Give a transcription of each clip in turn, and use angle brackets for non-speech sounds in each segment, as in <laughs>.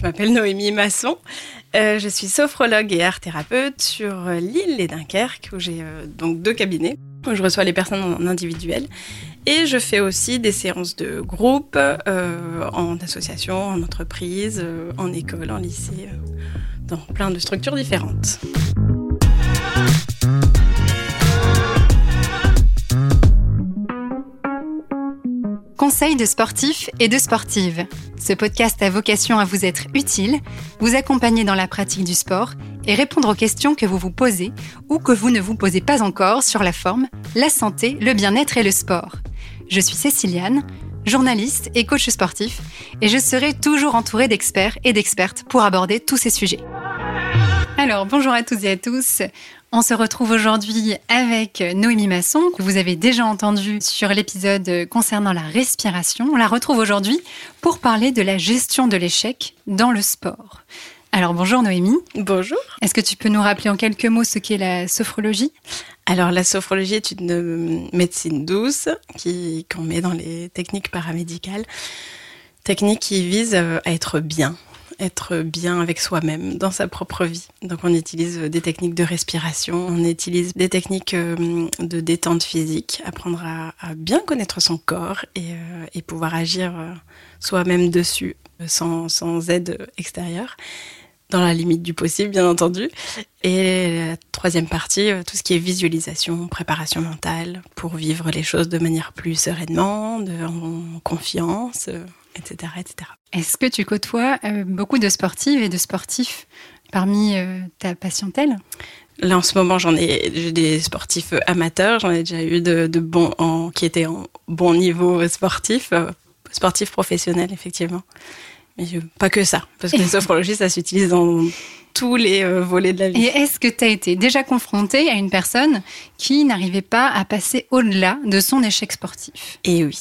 Je m'appelle Noémie Masson. Euh, je suis sophrologue et art thérapeute sur l'île Les Dunkerque, où j'ai euh, donc deux cabinets, où je reçois les personnes en individuel. Et je fais aussi des séances de groupe, euh, en association, en entreprise, euh, en école, en lycée, euh, dans plein de structures différentes. Conseil de sportifs et de sportives. Ce podcast a vocation à vous être utile, vous accompagner dans la pratique du sport et répondre aux questions que vous vous posez ou que vous ne vous posez pas encore sur la forme, la santé, le bien-être et le sport. Je suis Céciliane, journaliste et coach sportif, et je serai toujours entourée d'experts et d'expertes pour aborder tous ces sujets. Alors, bonjour à toutes et à tous. On se retrouve aujourd'hui avec Noémie Masson, que vous avez déjà entendu sur l'épisode concernant la respiration. On la retrouve aujourd'hui pour parler de la gestion de l'échec dans le sport. Alors bonjour Noémie. Bonjour. Est-ce que tu peux nous rappeler en quelques mots ce qu'est la sophrologie? Alors la sophrologie est une médecine douce qui qu'on met dans les techniques paramédicales, technique qui vise à être bien, être bien avec soi-même dans sa propre vie. Donc on utilise des techniques de respiration, on utilise des techniques de détente physique, apprendre à, bien connaître son corps et, euh, pouvoir agir soi-même dessus sans, sans aide extérieure dans la limite du possible, bien entendu. Et la troisième partie, tout ce qui est visualisation, préparation mentale, pour vivre les choses de manière plus sereinement, de, en confiance, etc. etc. Est-ce que tu côtoies euh, beaucoup de sportives et de sportifs parmi euh, ta patientèle? Là, en ce moment, j'en ai, j'ai des sportifs amateurs. J'en ai déjà eu de, de bons, en, qui étaient en bon niveau sportif, euh, sportif professionnel, effectivement. Mais pas que ça, parce que <laughs> la sophrologie, ça s'utilise dans tous les euh, volets de la vie. Et est-ce que tu as été déjà confronté à une personne qui n'arrivait pas à passer au-delà de son échec sportif? Et oui,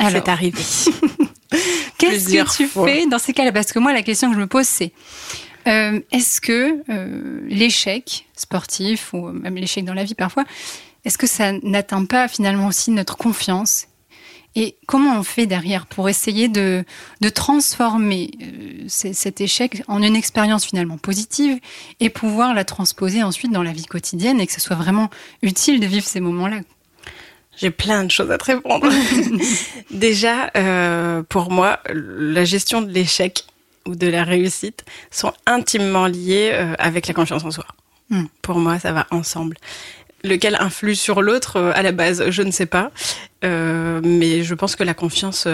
c'est arrivé. <laughs> Qu'est-ce que tu fois. fais dans ces cas-là? Parce que moi, la question que je me pose, c'est euh, est-ce que euh, l'échec sportif, ou même l'échec dans la vie parfois, est-ce que ça n'atteint pas finalement aussi notre confiance? Et comment on fait derrière pour essayer de, de transformer euh, cet échec en une expérience finalement positive et pouvoir la transposer ensuite dans la vie quotidienne et que ce soit vraiment utile de vivre ces moments-là? J'ai plein de choses à te répondre. <laughs> Déjà, euh, pour moi, la gestion de l'échec ou de la réussite sont intimement liées euh, avec la confiance en soi. Mm. Pour moi, ça va ensemble lequel influe sur l'autre euh, à la base, je ne sais pas. Mais je pense que la confiance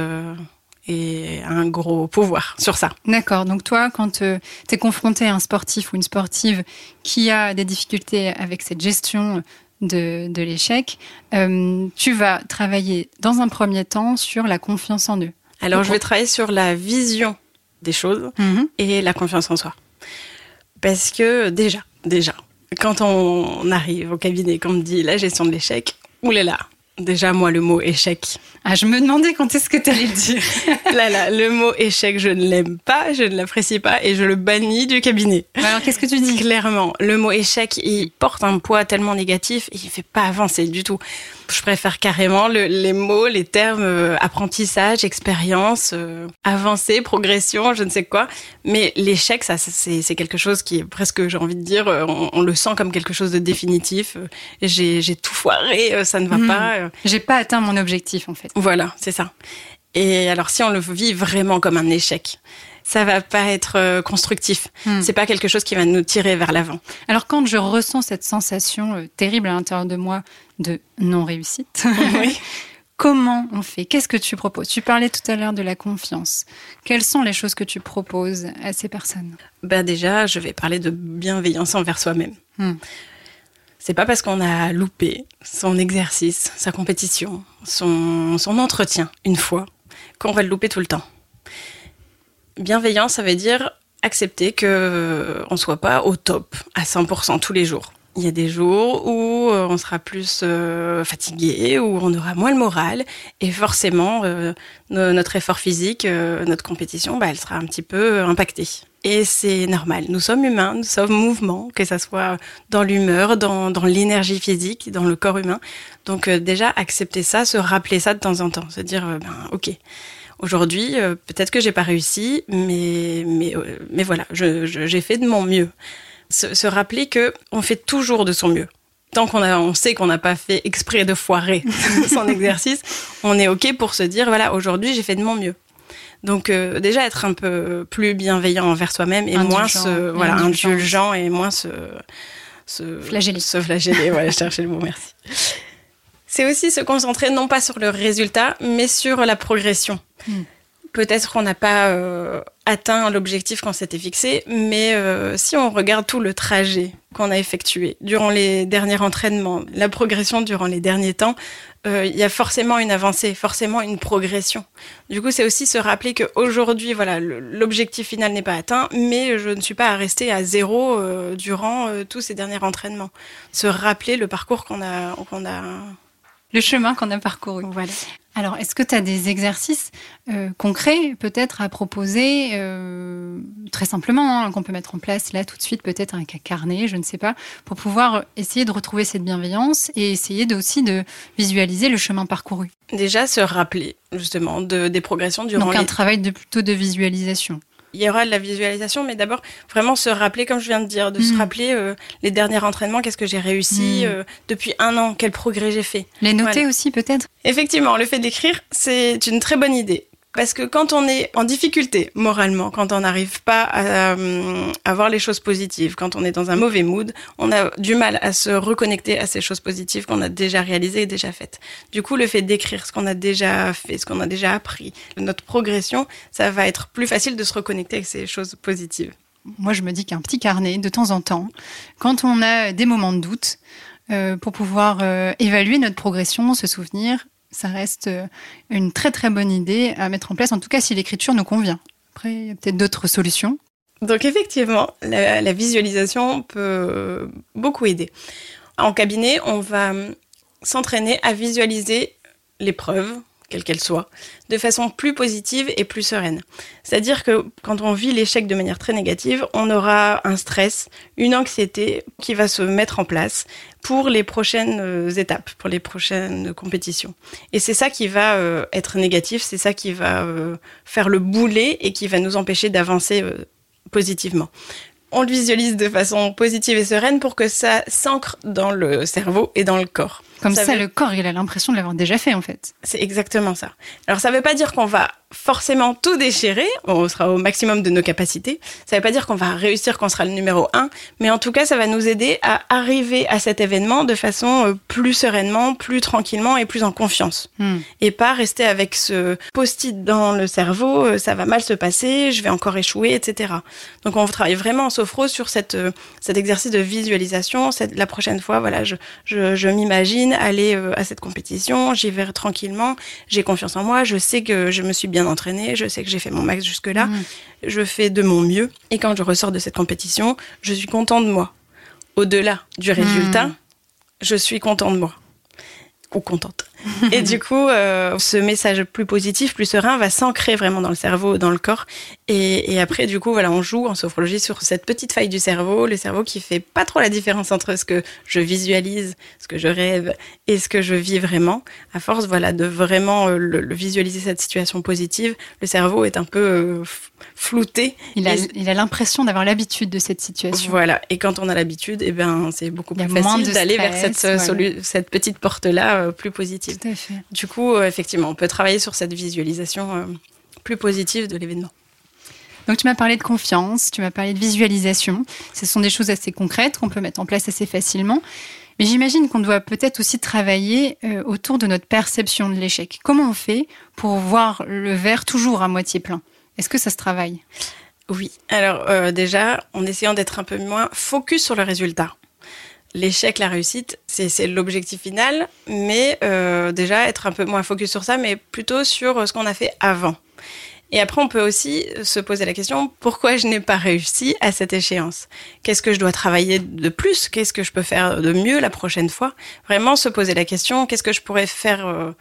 est un gros pouvoir sur ça. D'accord. Donc toi, quand tu es confronté à un sportif ou une sportive qui a des difficultés avec cette gestion de, de l'échec, euh, tu vas travailler dans un premier temps sur la confiance en eux. Alors, je vais travailler sur la vision des choses -hmm. et la confiance en soi. Parce que déjà, déjà, quand on arrive au cabinet, qu'on me dit la gestion de l'échec, oulala, déjà moi le mot échec. Ah, je me demandais quand est-ce que tu allais le dire. <laughs> là, là, le mot échec, je ne l'aime pas, je ne l'apprécie pas et je le bannis du cabinet. Alors qu'est-ce que tu dis? Clairement, le mot échec, il porte un poids tellement négatif, il fait pas avancer du tout. Je préfère carrément le, les mots, les termes euh, apprentissage, expérience, euh, avancée, progression, je ne sais quoi. Mais l'échec, ça, c'est quelque chose qui est presque, j'ai envie de dire, euh, on, on, le sent comme quelque chose de définitif. J'ai tout foiré, ça ne va mmh. pas. J'ai pas atteint mon objectif en fait. Voilà, c'est ça. Et alors si on le vit vraiment comme un échec, ça va pas être euh, constructif. Hmm. C'est pas quelque chose qui va nous tirer vers l'avant. Alors quand je ressens cette sensation euh, terrible à l'intérieur de moi de non réussite, oui. <laughs> comment on fait? Qu'est-ce que tu proposes? Tu parlais tout à l'heure de la confiance. Quelles sont les choses que tu proposes à ces personnes? Ben déjà, je vais parler de bienveillance envers soi-même. Hmm. C'est pas parce qu'on a loupé son exercice, sa compétition, son, entretien une fois qu'on va le louper tout le temps. Bienveillance, ça veut dire accepter que on soit pas au top à 100% tous les jours. Il y a des jours où on sera plus euh, fatigué, où on aura moins le moral, et forcément euh, notre effort physique, euh, notre compétition, bah, elle sera un petit peu impactée. Et c'est normal. Nous sommes humains, nous sommes mouvements, que ça soit dans l'humeur, dans, l'énergie physique, dans le corps humain. Donc déjà accepter ça, se rappeler ça de temps en temps, se dire ben ok Aujourd'hui, euh, peut-être que j'ai pas réussi, mais mais euh, mais voilà, j'ai fait de mon mieux. Se, se rappeler que on fait toujours de son mieux. Tant qu'on a, on sait qu'on n'a pas fait exprès de foirer <laughs> son exercice, on est ok pour se dire voilà, aujourd'hui j'ai fait de mon mieux. Donc euh, déjà être un peu plus bienveillant envers soi-même et moins Indulgent, se et voilà indulgent. indulgent et moins se se Flageller. se flageller. Voilà, je cherchais le mot. Merci. C'est aussi se concentrer non pas sur le résultat, mais sur la progression. Hmm. Peut-être qu'on n'a pas euh, atteint l'objectif qu'on s'était fixé, mais euh, si on regarde tout le trajet qu'on a effectué durant les derniers entraînements, la progression durant les derniers temps, euh, il y a forcément une avancée, forcément une progression. Du coup, c'est aussi se rappeler qu'aujourd'hui, voilà, l'objectif final n'est pas atteint, mais je ne suis pas à rester à zéro euh, durant euh, tous ces derniers entraînements. Se rappeler le parcours qu'on a, qu'on a. Le chemin qu'on a parcouru. Voilà. Alors, est-ce que tu as des exercices euh, concrets peut-être à proposer euh, très simplement hein, qu'on peut mettre en place là tout de suite, peut-être un carnet, je ne sais pas, pour pouvoir essayer de retrouver cette bienveillance et essayer de, aussi de visualiser le chemin parcouru? Déjà, se rappeler justement de, des progressions durant Donc les un travail de plutôt de visualisation. Il y aura de la visualisation, mais d'abord vraiment se rappeler, comme je viens de dire, de se Mm. rappeler euh, les derniers entraînements, qu'est-ce que j'ai réussi Mm. euh, depuis un an, quel progrès j'ai fait. Les noter Voilà. aussi peut-être? Effectivement, le fait d'écrire, c'est une très bonne idée. Parce que quand on est en difficulté moralement, quand on n'arrive pas à, euh, à voir les choses positives, quand on est dans un mauvais mood, on a du mal à se reconnecter à ces choses positives qu'on a déjà réalisées et déjà faites. Du coup, le fait d'écrire ce qu'on a déjà fait, ce qu'on a déjà appris, notre progression, ça va être plus facile de se reconnecter avec ces choses positives. Moi, je me dis qu'un petit carnet, de temps en temps, quand on a des moments de doute, euh, pour pouvoir euh, évaluer notre progression, se souvenir, ça reste euh, une très très bonne idée à mettre en place, en tout cas si l'écriture nous convient. Après, il y a peut-être d'autres solutions. Donc effectivement, la, la visualisation peut beaucoup aider. En cabinet, on va hum, s'entraîner à visualiser l'épreuve, quelle qu'elle soit, de façon plus positive et plus sereine. C'est-à-dire que quand on vit l'échec de manière très négative, on aura un stress, une anxiété qui va se mettre en place pour les prochaines euh, étapes, pour les prochaines compétitions. Et c'est ça qui va euh, être négatif, c'est ça qui va euh, faire le boulet et qui va nous empêcher d'avancer positivement. On le visualise de façon positive et sereine pour que ça s'ancre dans le cerveau et dans le corps. Comme ça, veut- le corps, il a l'impression de l'avoir déjà fait en fait. C'est exactement ça. Alors ça ne veut pas dire qu'on va forcément tout déchirer, on sera au maximum de nos capacités. Ça ne veut pas dire qu'on va réussir, qu'on sera le numéro un, mais en tout cas ça va nous aider à arriver à cet événement de façon euh, plus sereinement, plus tranquillement et plus en confiance. Hmm. Et pas rester avec ce post-it dans le cerveau, euh, ça va mal se passer, je vais encore échouer, etc. Donc on travaille vraiment en sophro sur cette, euh, cet exercice de visualisation. Cette, la prochaine fois, voilà, je, je, je m'imagine aller euh, à cette compétition, j'y vais tranquillement, j'ai confiance en moi, je sais que je me suis bien entraînée, je sais que j'ai fait mon max jusque-là, Hmm. je fais de mon mieux. Et quand je ressors de cette compétition, je suis content de moi. Au-delà du résultat, Mm. je suis content de moi. Ou contente. <laughs> Et du coup, euh, ce message plus positif, plus serein, va s'ancrer vraiment dans le cerveau, dans le corps. Et, et après, du coup, voilà, on joue en sophrologie sur cette petite faille du cerveau, le cerveau qui fait pas trop la différence entre ce que je visualise, ce que je rêve et ce que je vis vraiment. À force, voilà, de vraiment euh, le, le visualiser cette situation positive, le cerveau est un peu euh, flouté. Il a Et- il a l'impression d'avoir l'habitude de cette situation. Voilà. Et quand on a l'habitude, eh ben, c'est beaucoup plus facile d'aller vers cette, euh, voilà. cette petite porte-là plus positive. Tout à fait. Du coup, euh, effectivement, on peut travailler sur cette visualisation euh, plus positive de l'événement. Donc tu m'as parlé de confiance, tu m'as parlé de visualisation. Ce sont des choses assez concrètes qu'on peut mettre en place assez facilement. Mais j'imagine qu'on doit peut-être aussi travailler euh, autour de notre perception de l'échec. Comment on fait pour voir le verre toujours à moitié plein? Est-ce que ça se travaille? Oui. Alors euh, déjà, en essayant d'être un peu moins focus sur le résultat. L'échec, la réussite, c'est l'objectif final, mais euh, déjà être un peu moins focus sur ça, mais plutôt sur euh, ce qu'on a fait avant. Et après, on peut aussi se poser la question pourquoi je n'ai pas réussi à cette échéance? Qu'est-ce que je dois travailler de plus? Qu'est-ce que je peux faire de mieux la prochaine fois? Vraiment se poser la question qu'est-ce que je pourrais faire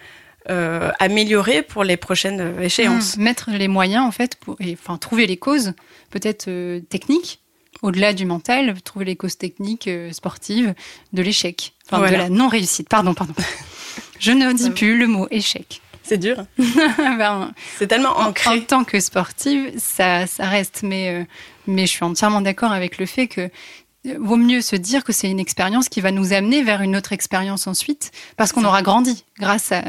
euh, améliorer pour les prochaines échéances? Mmh, Mettre les moyens en fait pour, et, enfin trouver les causes peut-être techniques au-delà du mental, trouver les causes techniques euh, sportives de l'échec, enfin Voilà. de la non réussite. Pardon, pardon. <laughs> Je ne dis plus le mot échec. C'est dur. <laughs> Ben, c'est tellement en, ancré. en tant que sportive, ça, ça reste. Mais, euh, mais je suis entièrement d'accord avec le fait que euh, vaut mieux se dire que c'est une expérience qui va nous amener vers une autre expérience ensuite, parce qu'on aura grandi grâce à,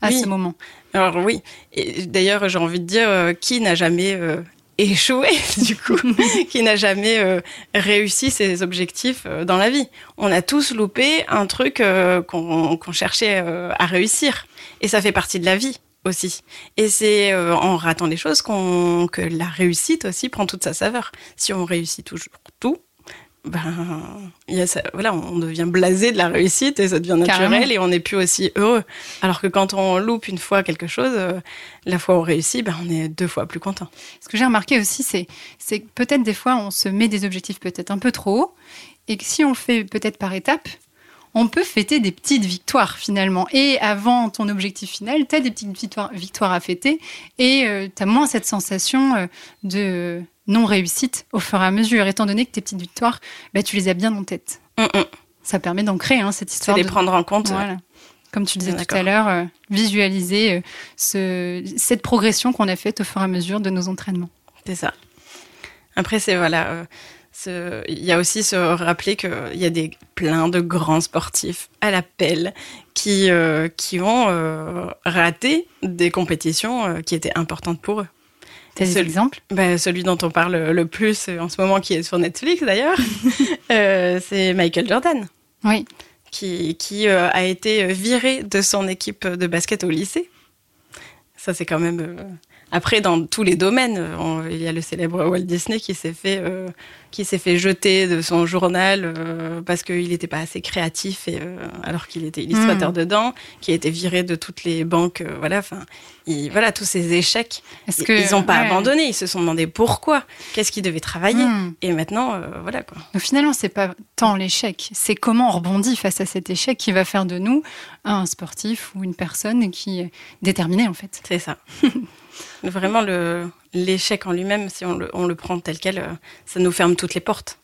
à Oui. ce moment. Alors oui. Et d'ailleurs, j'ai envie de dire, euh, qui n'a jamais euh, échoué, <laughs> du coup, <laughs> qui n'a jamais euh, réussi ses objectifs euh, dans la vie On a tous loupé un truc euh, qu'on cherchait à réussir. Et ça fait partie de la vie aussi. Et c'est en ratant les choses qu'on que la réussite aussi prend toute sa saveur. Si on réussit toujours tout, ben, il y a ça, voilà, on devient blasé de la réussite et ça devient naturel Carrément. et on n'est plus aussi heureux. Alors que quand on loupe une fois quelque chose, euh, la fois où on réussit, ben, on est deux fois plus content. Ce que j'ai remarqué aussi, c'est c'est que peut-être des fois, on se met des objectifs peut-être un peu trop hauts, et que si on le fait peut-être par étapes, on peut fêter des petites victoires finalement. Et avant ton objectif final, tu as des petites victoires, victoires à fêter, et tu as moins cette sensation euh, de non-réussite au fur et à mesure, étant donné que tes petites victoires, bah, tu les as bien en tête. Hum, hum. Ça permet d'ancrer hein, cette histoire. les de- prendre en compte. Voilà. Comme tu disais tout D'accord. à l'heure, euh, visualiser euh, ce- cette progression qu'on a faite au fur et à mesure de nos entraînements. C'est ça. Après, c'est voilà. Euh, Il y a aussi se rappeler qu'il y a des, plein de grands sportifs à l'appel qui, euh, qui ont euh, raté des compétitions euh, qui étaient importantes pour eux. T'as des exemples? Ben, celui dont on parle le plus en ce moment, qui est sur Netflix d'ailleurs, <laughs> c'est Michael Jordan, Oui. qui, qui a été viré de son équipe de basket au lycée. Ça, c'est quand même. Après, dans tous les domaines, on- il y a le célèbre Walt Disney qui s'est fait, euh, qui s'est fait jeter de son journal euh, parce qu'il n'était pas assez créatif, et, euh, alors qu'il était illustrateur Mm. dedans, qui a été viré de toutes les banques. voilà, enfin, il- voilà, tous ces échecs. Est-ce Ils- que ils n'ont pas ouais. abandonné, ils se sont demandé pourquoi, qu'est-ce qu'ils devaient travailler. Hmm. Et maintenant, voilà quoi. Donc finalement, c'est pas tant l'échec, c'est comment on rebondit face à cet échec qui va faire de nous un sportif ou une personne qui est déterminée en fait. C'est ça. <laughs> Vraiment, l'échec en lui-même, si on le, prend tel quel, euh, ça nous ferme toutes les portes.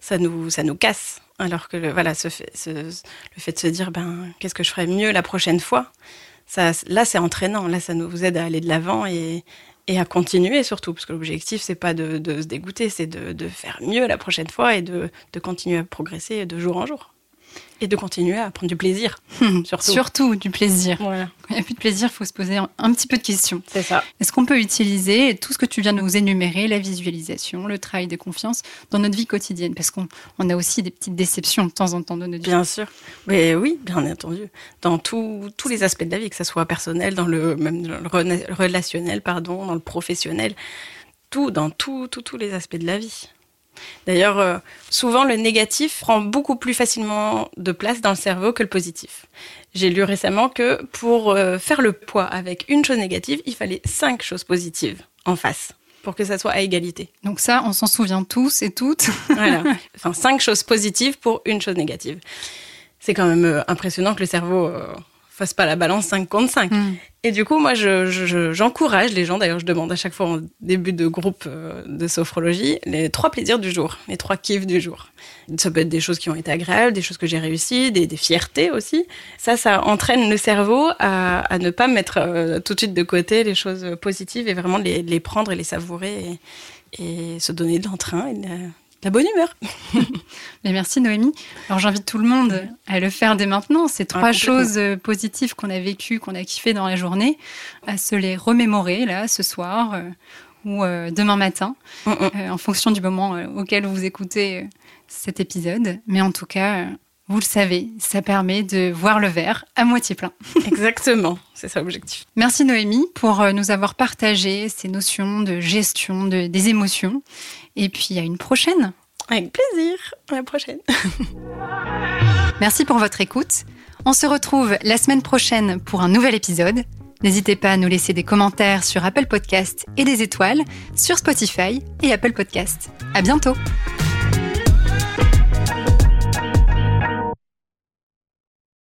Ça nous, ça nous casse. Alors que le, voilà, fait, le fait de se dire, ben, qu'est-ce que je ferais mieux la prochaine fois, là, c'est entraînant. Là, ça nous aide à aller de l'avant et, à continuer surtout. Parce que l'objectif, c'est pas de, se dégoûter, c'est de, faire mieux la prochaine fois et de continuer à progresser de jour en jour. Et de continuer à prendre du plaisir, <laughs> surtout. Surtout du plaisir. Voilà, Quand il n'y a plus de plaisir, il faut se poser un, petit peu de questions. c'est ça. Est-ce qu'on peut utiliser tout ce que tu viens de nous énumérer, la visualisation, le travail de confiance, dans notre vie quotidienne? Parce qu'on on a aussi des petites déceptions de temps en temps dans notre vie. Bien sûr. Mais oui, bien entendu. Dans tout- tous les aspects de la vie, que ce soit personnel, dans le, même dans le rena- relationnel, pardon, dans le professionnel, tout, dans tout, tout- tous les aspects de la vie. D'ailleurs, euh, souvent, le négatif prend beaucoup plus facilement de place dans le cerveau que le positif. J'ai lu récemment que pour euh, faire le poids avec une chose négative, il fallait cinq choses positives en face pour que ça soit à égalité. Donc ça, on s'en souvient tous et toutes. <laughs> Voilà. Enfin, cinq choses positives pour une chose négative. C'est quand même euh, impressionnant que le cerveau euh, fasse pas la balance 5 contre 5. Hmm. Et du coup, moi, je- je- je- j'encourage les gens, d'ailleurs, je demande à chaque fois en début de groupe euh, de sophrologie, les trois plaisirs du jour, les trois kiffs du jour. Ça peut être des choses qui ont été agréables, des choses que j'ai réussies, des, des fiertés aussi. Ça, ça entraîne le cerveau à, à ne pas mettre euh, tout de suite de côté les choses positives et vraiment les, les prendre et les savourer et, et se donner de l'entrain et de la, bonne humeur. <laughs> Mais merci Noémie. Alors j'invite tout le monde à le faire dès maintenant. Ces trois complètement. choses euh, positives qu'on a vécues, qu'on a kiffées dans la journée, à se les remémorer là ce soir euh, ou euh, demain matin, Mm, mm. euh, en fonction du moment auquel vous écoutez cet épisode. Mais en tout cas, vous le savez, ça permet de voir le verre à moitié plein. <laughs> Exactement, c'est ça l'objectif. Merci Noémie pour euh, nous avoir partagé ces notions de gestion de, des émotions. Et puis à une prochaine. Avec plaisir, à la prochaine. <laughs> Merci pour votre écoute. On se retrouve la semaine prochaine pour un nouvel épisode. N'hésitez pas à nous laisser des commentaires sur Apple Podcast et des étoiles sur Spotify et Apple Podcast. À bientôt!